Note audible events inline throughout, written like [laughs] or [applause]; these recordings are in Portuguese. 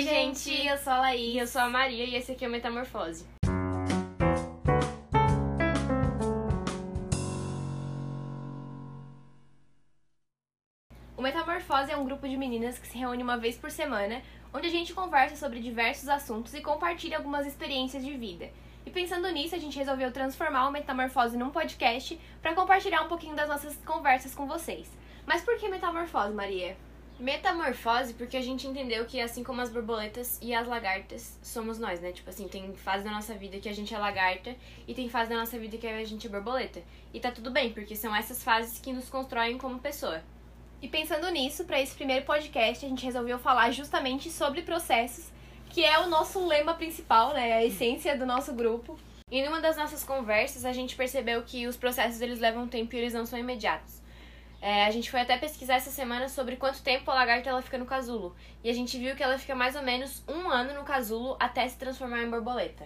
Oi, gente, eu sou a Laís. E eu sou a Maria e esse aqui é o Metamorfose. O Metamorfose é um grupo de meninas que se reúne uma vez por semana, onde a gente conversa sobre diversos assuntos e compartilha algumas experiências de vida. E pensando nisso, a gente resolveu transformar o Metamorfose num podcast para compartilhar um pouquinho das nossas conversas com vocês. Mas por que Metamorfose, Maria? Metamorfose porque a gente entendeu que assim como as borboletas e as lagartas, somos nós, né? Tipo assim, tem fase da nossa vida que a gente é lagarta e tem fase da nossa vida que a gente é borboleta. E tá tudo bem, porque são essas fases que nos constroem como pessoa. E pensando nisso, para esse primeiro podcast, a gente resolveu falar justamente sobre processos, que é o nosso lema principal, né? A essência do nosso grupo. E numa das nossas conversas, a gente percebeu que os processos eles levam tempo e eles não são imediatos. É, a gente foi até pesquisar essa semana sobre quanto tempo a lagarta ela fica no casulo. E a gente viu que ela fica mais ou menos um ano no casulo até se transformar em borboleta.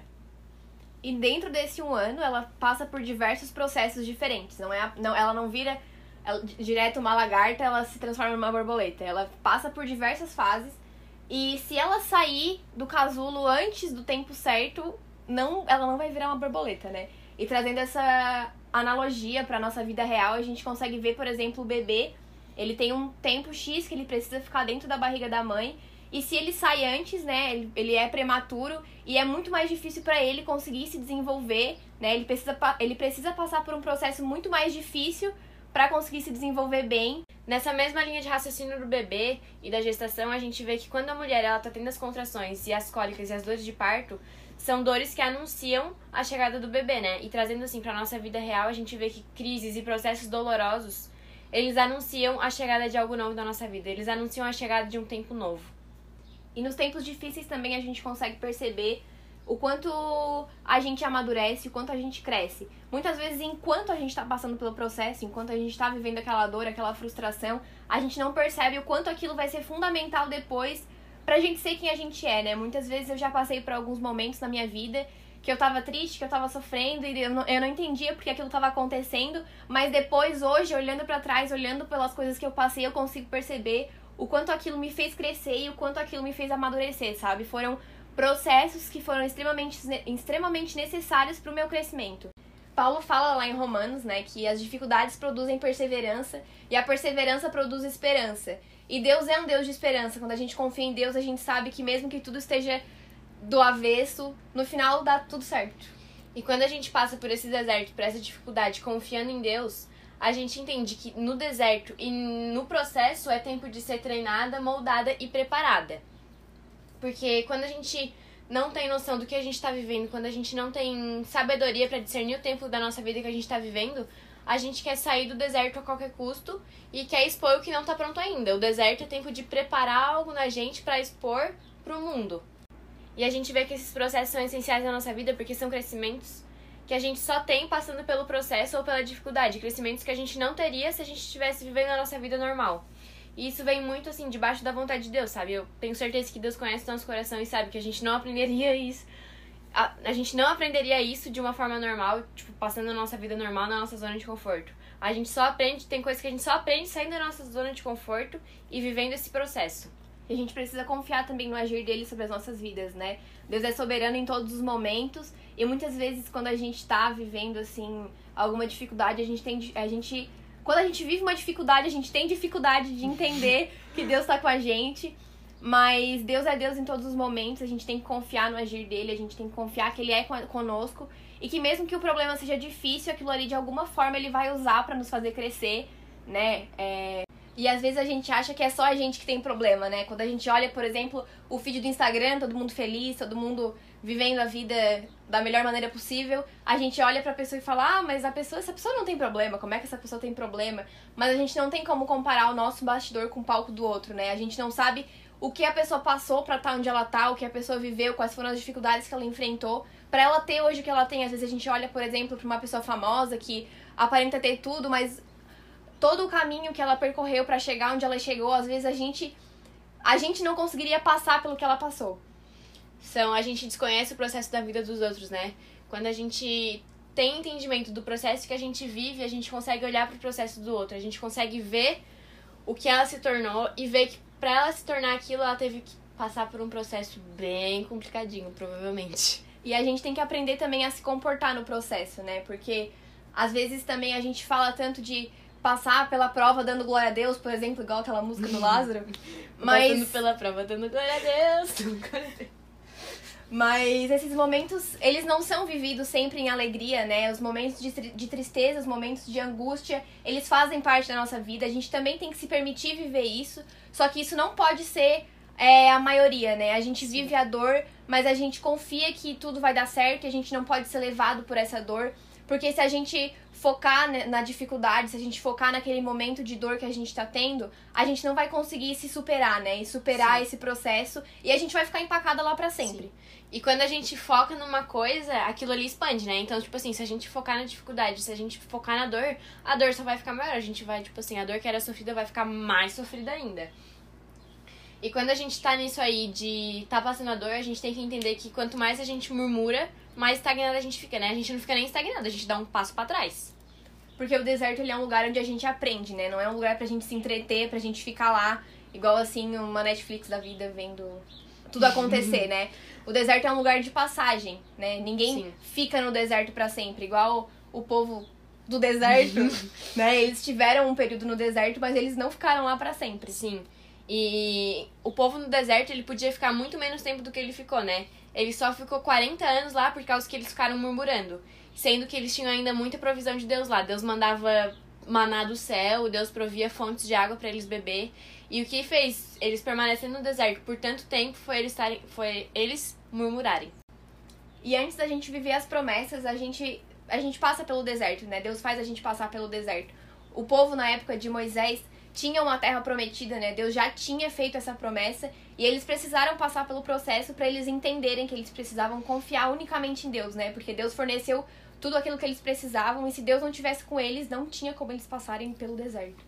E dentro desse um ano, ela passa por diversos processos diferentes. Não é, não, ela não vira ela, direto uma lagarta, ela se transforma numa borboleta. Ela passa por diversas fases. E se ela sair do casulo antes do tempo certo, não, ela não vai virar uma borboleta, né? E trazendo essa analogia para nossa vida real, a gente consegue ver, por exemplo, o bebê, ele tem um tempo X que ele precisa ficar dentro da barriga da mãe, e se ele sai antes, né, ele, é prematuro e é muito mais difícil para ele conseguir se desenvolver, né? Ele precisa, ele precisa passar por um processo muito mais difícil para conseguir se desenvolver bem. Nessa mesma linha de raciocínio do bebê e da gestação, a gente vê que quando a mulher ela tá tendo as contrações e as cólicas e as dores de parto, são dores que anunciam a chegada do bebê, né? E trazendo assim para nossa vida real, a gente vê que crises e processos dolorosos, eles anunciam a chegada de algo novo na nossa vida, eles anunciam a chegada de um tempo novo. E nos tempos difíceis também a gente consegue perceber o quanto a gente amadurece, o quanto a gente cresce. Muitas vezes, enquanto a gente está passando pelo processo, enquanto a gente está vivendo aquela dor, aquela frustração, a gente não percebe o quanto aquilo vai ser fundamental depois pra gente ser quem a gente é, né? Muitas vezes eu já passei por alguns momentos na minha vida que eu tava triste, que eu tava sofrendo e eu não, eu não entendia porque aquilo tava acontecendo, mas depois, hoje, olhando para trás, olhando pelas coisas que eu passei, eu consigo perceber o quanto aquilo me fez crescer e o quanto aquilo me fez amadurecer, sabe? Foram processos que foram extremamente, extremamente necessários para o meu crescimento. Paulo fala lá em Romanos, né, que as dificuldades produzem perseverança e a perseverança produz esperança. E Deus é um Deus de esperança. Quando a gente confia em Deus, a gente sabe que mesmo que tudo esteja do avesso, no final dá tudo certo. E quando a gente passa por esse deserto, por essa dificuldade, confiando em Deus, a gente entende que no deserto e no processo é tempo de ser treinada, moldada e preparada. Porque quando a gente não tem noção do que a gente está vivendo, quando a gente não tem sabedoria para discernir o tempo da nossa vida que a gente está vivendo, a gente quer sair do deserto a qualquer custo e quer expor o que não está pronto ainda. O deserto é tempo de preparar algo na gente para expor para o mundo. E a gente vê que esses processos são essenciais na nossa vida porque são crescimentos que a gente só tem passando pelo processo ou pela dificuldade, crescimentos que a gente não teria se a gente estivesse vivendo a nossa vida normal. E isso vem muito assim debaixo da vontade de Deus, sabe? Eu tenho certeza que Deus conhece nosso coração e sabe que a gente não aprenderia [laughs] isso a, a gente não aprenderia isso de uma forma normal, tipo, passando a nossa vida normal na nossa zona de conforto. A gente só aprende, tem coisas que a gente só aprende saindo da nossa zona de conforto e vivendo esse processo. E a gente precisa confiar também no agir dele sobre as nossas vidas, né? Deus é soberano em todos os momentos e muitas vezes quando a gente tá vivendo assim alguma dificuldade, a gente tem a gente quando a gente vive uma dificuldade, a gente tem dificuldade de entender que Deus tá com a gente. Mas Deus é Deus em todos os momentos, a gente tem que confiar no agir dele, a gente tem que confiar que ele é conosco e que mesmo que o problema seja difícil, aquilo ali de alguma forma ele vai usar para nos fazer crescer, né? É... E às vezes a gente acha que é só a gente que tem problema, né? Quando a gente olha, por exemplo, o feed do Instagram, todo mundo feliz, todo mundo vivendo a vida da melhor maneira possível, a gente olha pra pessoa e fala: "Ah, mas a pessoa, essa pessoa não tem problema. Como é que essa pessoa tem problema?" Mas a gente não tem como comparar o nosso bastidor com o palco do outro, né? A gente não sabe o que a pessoa passou para estar tá onde ela tá, o que a pessoa viveu, quais foram as dificuldades que ela enfrentou, para ela ter hoje o que ela tem. Às vezes a gente olha, por exemplo, para uma pessoa famosa que aparenta ter tudo, mas todo o caminho que ela percorreu para chegar onde ela chegou, às vezes a gente a gente não conseguiria passar pelo que ela passou. São a gente desconhece o processo da vida dos outros, né? Quando a gente tem entendimento do processo que a gente vive, a gente consegue olhar para o processo do outro, a gente consegue ver o que ela se tornou e ver que para ela se tornar aquilo, ela teve que passar por um processo bem complicadinho, provavelmente. E a gente tem que aprender também a se comportar no processo, né? Porque às vezes também a gente fala tanto de passar pela prova dando glória a Deus, por exemplo, igual aquela música do Lázaro. [laughs] mas Passando pela prova [laughs] dando glória a Deus. Mas esses momentos, eles não são vividos sempre em alegria, né? Os momentos de, de tristeza, os momentos de angústia, eles fazem parte da nossa vida. A gente também tem que se permitir viver isso. Só que isso não pode ser é, a maioria, né? A gente vive a dor, mas a gente confia que tudo vai dar certo e a gente não pode ser levado por essa dor. Porque se a gente focar na dificuldade, se a gente focar naquele momento de dor que a gente tá tendo, a gente não vai conseguir se superar, né? E superar Sim. esse processo e a gente vai ficar empacada lá para sempre. Sim. E quando a gente foca numa coisa, aquilo ali expande, né? Então, tipo assim, se a gente focar na dificuldade, se a gente focar na dor, a dor só vai ficar maior. A gente vai, tipo assim, a dor que era sofrida vai ficar mais sofrida ainda. E quando a gente tá nisso aí de tá passando a dor, a gente tem que entender que quanto mais a gente murmura, mais estagnada a gente fica, né? A gente não fica nem estagnada, a gente dá um passo para trás. Porque o deserto ele é um lugar onde a gente aprende, né? Não é um lugar pra gente se entreter, pra gente ficar lá, igual assim uma Netflix da vida vendo tudo acontecer, [laughs] né? O deserto é um lugar de passagem, né? Ninguém Sim. fica no deserto para sempre, igual o povo do deserto, [laughs] né? Eles tiveram um período no deserto, mas eles não ficaram lá para sempre. Sim. E o povo no deserto, ele podia ficar muito menos tempo do que ele ficou, né? Ele só ficou 40 anos lá por causa que eles ficaram murmurando sendo que eles tinham ainda muita provisão de Deus lá. Deus mandava maná do céu, Deus provia fontes de água para eles beber. E o que fez eles permanecerem no deserto por tanto tempo foi eles, tarem, foi eles murmurarem. E antes da gente viver as promessas, a gente, a gente passa pelo deserto, né? Deus faz a gente passar pelo deserto. O povo na época de Moisés tinha uma terra prometida, né? Deus já tinha feito essa promessa e eles precisaram passar pelo processo para eles entenderem que eles precisavam confiar unicamente em Deus, né? Porque Deus forneceu tudo aquilo que eles precisavam, e se Deus não tivesse com eles, não tinha como eles passarem pelo deserto.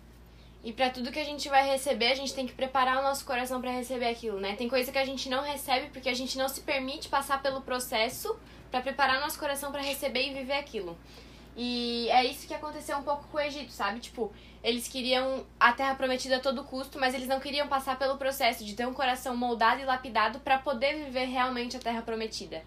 E para tudo que a gente vai receber, a gente tem que preparar o nosso coração para receber aquilo, né? Tem coisa que a gente não recebe porque a gente não se permite passar pelo processo para preparar nosso coração para receber e viver aquilo. E é isso que aconteceu um pouco com o Egito, sabe? Tipo, eles queriam a terra prometida a todo custo, mas eles não queriam passar pelo processo de ter um coração moldado e lapidado para poder viver realmente a terra prometida.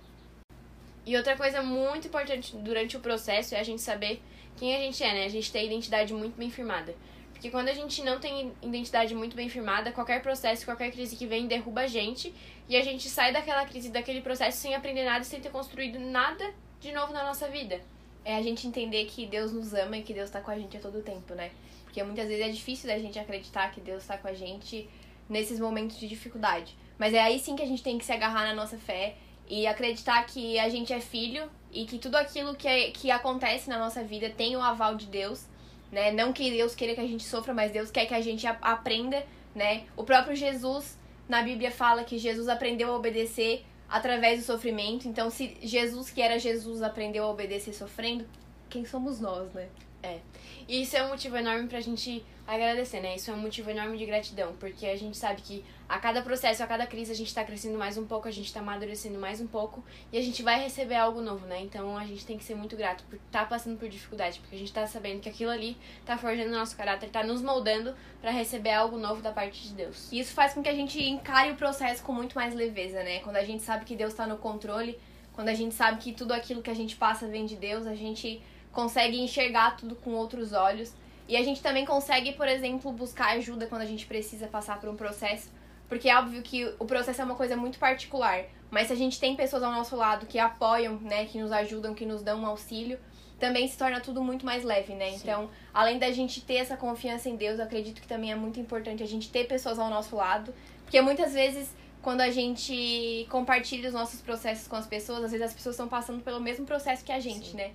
E outra coisa muito importante durante o processo é a gente saber quem a gente é, né? A gente ter a identidade muito bem firmada. Porque quando a gente não tem identidade muito bem firmada, qualquer processo, qualquer crise que vem derruba a gente e a gente sai daquela crise, daquele processo sem aprender nada, sem ter construído nada de novo na nossa vida. É a gente entender que Deus nos ama e que Deus tá com a gente a todo tempo, né? Porque muitas vezes é difícil da gente acreditar que Deus tá com a gente nesses momentos de dificuldade. Mas é aí sim que a gente tem que se agarrar na nossa fé e acreditar que a gente é filho e que tudo aquilo que, é, que acontece na nossa vida tem o aval de Deus, né? Não que Deus queira que a gente sofra, mas Deus quer que a gente aprenda, né? O próprio Jesus na Bíblia fala que Jesus aprendeu a obedecer através do sofrimento. Então, se Jesus, que era Jesus, aprendeu a obedecer sofrendo, quem somos nós, né? É. E isso é um motivo enorme pra gente agradecer, né? Isso é um motivo enorme de gratidão, porque a gente sabe que a cada processo, a cada crise, a gente tá crescendo mais um pouco, a gente tá amadurecendo mais um pouco e a gente vai receber algo novo, né? Então a gente tem que ser muito grato por estar tá passando por dificuldade, porque a gente tá sabendo que aquilo ali tá forjando o nosso caráter, tá nos moldando para receber algo novo da parte de Deus. E isso faz com que a gente encare o processo com muito mais leveza, né? Quando a gente sabe que Deus tá no controle, quando a gente sabe que tudo aquilo que a gente passa vem de Deus, a gente consegue enxergar tudo com outros olhos. E a gente também consegue, por exemplo, buscar ajuda quando a gente precisa passar por um processo. Porque é óbvio que o processo é uma coisa muito particular. Mas se a gente tem pessoas ao nosso lado que apoiam, né, que nos ajudam, que nos dão um auxílio, também se torna tudo muito mais leve, né? Sim. Então, além da gente ter essa confiança em Deus, eu acredito que também é muito importante a gente ter pessoas ao nosso lado. Porque muitas vezes, quando a gente compartilha os nossos processos com as pessoas, às vezes as pessoas estão passando pelo mesmo processo que a gente, Sim. né?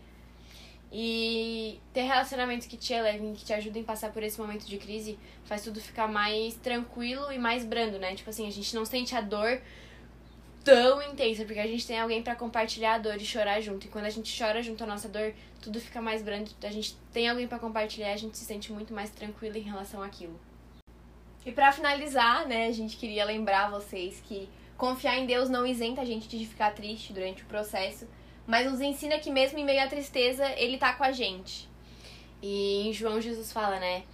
E ter relacionamentos que te elevem, que te ajudem a passar por esse momento de crise, faz tudo ficar mais tranquilo e mais brando, né? Tipo assim, a gente não sente a dor tão intensa, porque a gente tem alguém para compartilhar a dor e chorar junto. E quando a gente chora junto à nossa dor, tudo fica mais brando. A gente tem alguém para compartilhar, a gente se sente muito mais tranquilo em relação àquilo. E para finalizar, né, a gente queria lembrar vocês que confiar em Deus não isenta a gente de ficar triste durante o processo mas nos ensina que mesmo em meio à tristeza, ele tá com a gente. E em João Jesus fala, né?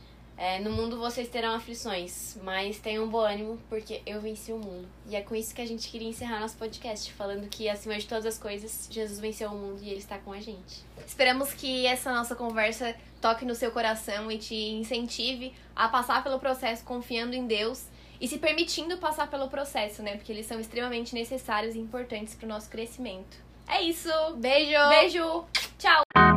É, no mundo vocês terão aflições, mas tenham bom ânimo, porque eu venci o mundo. E é com isso que a gente queria encerrar nosso podcast, falando que, acima de todas as coisas, Jesus venceu o mundo e ele está com a gente. Esperamos que essa nossa conversa toque no seu coração e te incentive a passar pelo processo confiando em Deus e se permitindo passar pelo processo, né? Porque eles são extremamente necessários e importantes para o nosso crescimento. É isso! Beijo! Beijo! Tchau!